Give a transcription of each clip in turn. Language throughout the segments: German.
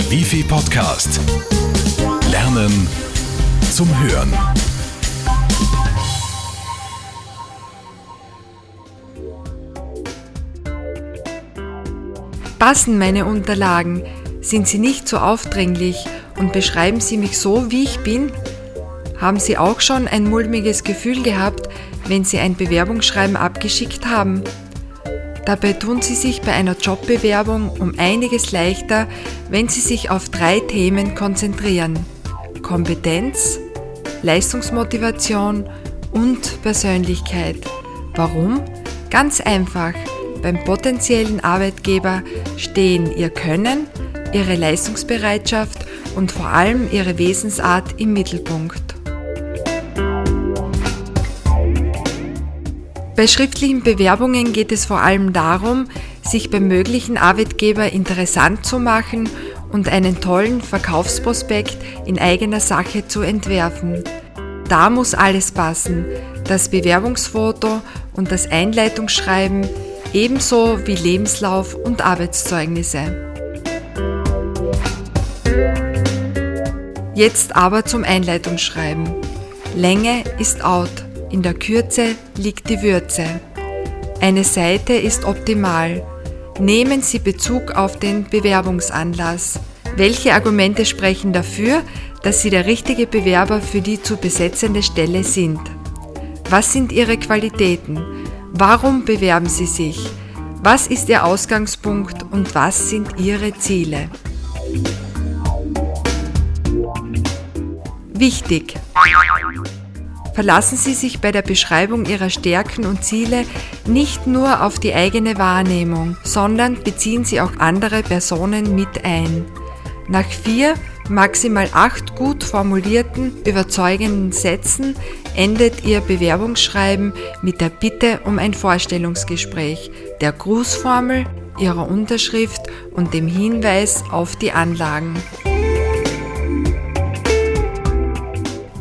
Der Wifi Podcast. Lernen zum Hören. Passen meine Unterlagen? Sind sie nicht so aufdringlich und beschreiben sie mich so, wie ich bin? Haben Sie auch schon ein mulmiges Gefühl gehabt, wenn Sie ein Bewerbungsschreiben abgeschickt haben? Dabei tun Sie sich bei einer Jobbewerbung um einiges leichter, wenn Sie sich auf drei Themen konzentrieren. Kompetenz, Leistungsmotivation und Persönlichkeit. Warum? Ganz einfach. Beim potenziellen Arbeitgeber stehen Ihr Können, Ihre Leistungsbereitschaft und vor allem Ihre Wesensart im Mittelpunkt. Bei schriftlichen Bewerbungen geht es vor allem darum, sich beim möglichen Arbeitgeber interessant zu machen und einen tollen Verkaufsprospekt in eigener Sache zu entwerfen. Da muss alles passen, das Bewerbungsfoto und das Einleitungsschreiben, ebenso wie Lebenslauf und Arbeitszeugnisse. Jetzt aber zum Einleitungsschreiben. Länge ist out. In der Kürze liegt die Würze. Eine Seite ist optimal. Nehmen Sie Bezug auf den Bewerbungsanlass. Welche Argumente sprechen dafür, dass Sie der richtige Bewerber für die zu besetzende Stelle sind? Was sind Ihre Qualitäten? Warum bewerben Sie sich? Was ist Ihr Ausgangspunkt und was sind Ihre Ziele? Wichtig! Verlassen Sie sich bei der Beschreibung Ihrer Stärken und Ziele nicht nur auf die eigene Wahrnehmung, sondern beziehen Sie auch andere Personen mit ein. Nach vier, maximal acht gut formulierten, überzeugenden Sätzen endet Ihr Bewerbungsschreiben mit der Bitte um ein Vorstellungsgespräch, der Grußformel, Ihrer Unterschrift und dem Hinweis auf die Anlagen.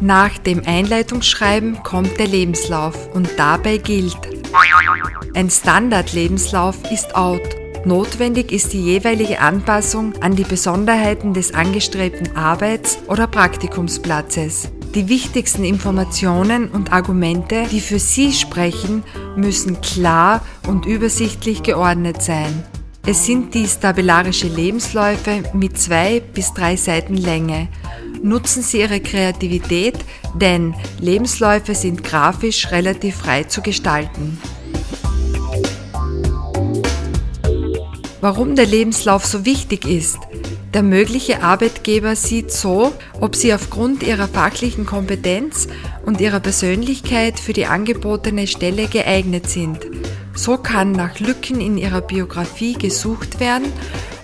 Nach dem Einleitungsschreiben kommt der Lebenslauf und dabei gilt, ein Standardlebenslauf ist out. Notwendig ist die jeweilige Anpassung an die Besonderheiten des angestrebten Arbeits- oder Praktikumsplatzes. Die wichtigsten Informationen und Argumente, die für Sie sprechen, müssen klar und übersichtlich geordnet sein. Es sind dies tabellarische Lebensläufe mit zwei bis drei Seiten Länge nutzen Sie Ihre Kreativität, denn Lebensläufe sind grafisch relativ frei zu gestalten. Warum der Lebenslauf so wichtig ist? Der mögliche Arbeitgeber sieht so, ob Sie aufgrund Ihrer fachlichen Kompetenz und Ihrer Persönlichkeit für die angebotene Stelle geeignet sind. So kann nach Lücken in Ihrer Biografie gesucht werden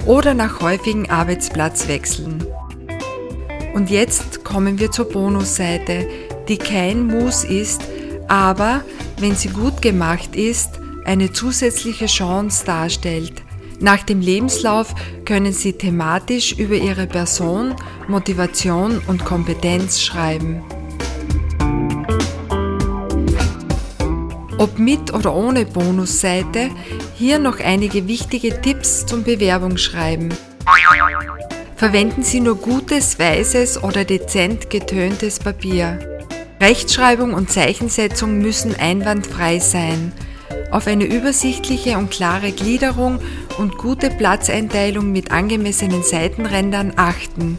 oder nach häufigen Arbeitsplatzwechseln. Und jetzt kommen wir zur Bonusseite, die kein Muss ist, aber, wenn sie gut gemacht ist, eine zusätzliche Chance darstellt. Nach dem Lebenslauf können Sie thematisch über Ihre Person, Motivation und Kompetenz schreiben. Ob mit oder ohne Bonusseite, hier noch einige wichtige Tipps zum Bewerbungsschreiben. Verwenden Sie nur gutes, weißes oder dezent getöntes Papier. Rechtschreibung und Zeichensetzung müssen einwandfrei sein. Auf eine übersichtliche und klare Gliederung und gute Platzeinteilung mit angemessenen Seitenrändern achten.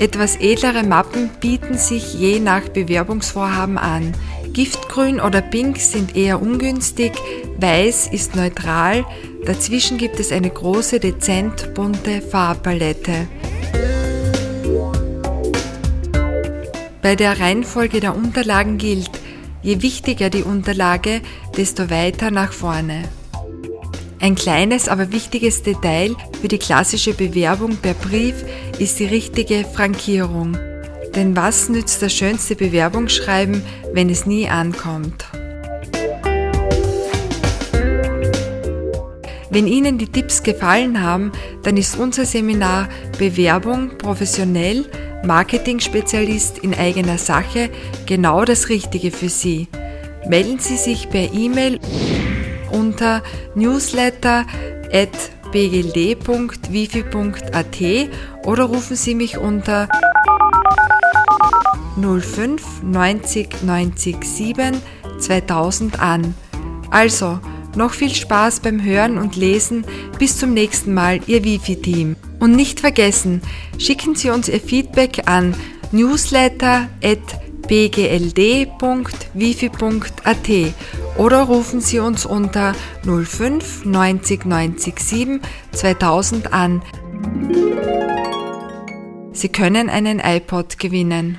Etwas edlere Mappen bieten sich je nach Bewerbungsvorhaben an. Giftgrün oder Pink sind eher ungünstig, Weiß ist neutral, dazwischen gibt es eine große, dezent bunte Farbpalette. Bei der Reihenfolge der Unterlagen gilt, je wichtiger die Unterlage, desto weiter nach vorne. Ein kleines, aber wichtiges Detail für die klassische Bewerbung per Brief ist die richtige Frankierung. Denn was nützt das schönste Bewerbungsschreiben, wenn es nie ankommt? Wenn Ihnen die Tipps gefallen haben, dann ist unser Seminar Bewerbung professionell, Marketing-Spezialist in eigener Sache genau das Richtige für Sie. Melden Sie sich per E-Mail unter newsletter at bgld.wifi.at oder rufen Sie mich unter 05 90 90 7 2000 an. Also, noch viel Spaß beim Hören und Lesen. Bis zum nächsten Mal, Ihr Wifi-Team. Und nicht vergessen, schicken Sie uns Ihr Feedback an newsletter.bgld.wifi.at oder rufen Sie uns unter 05 90 90 7 2000 an. Sie können einen iPod gewinnen.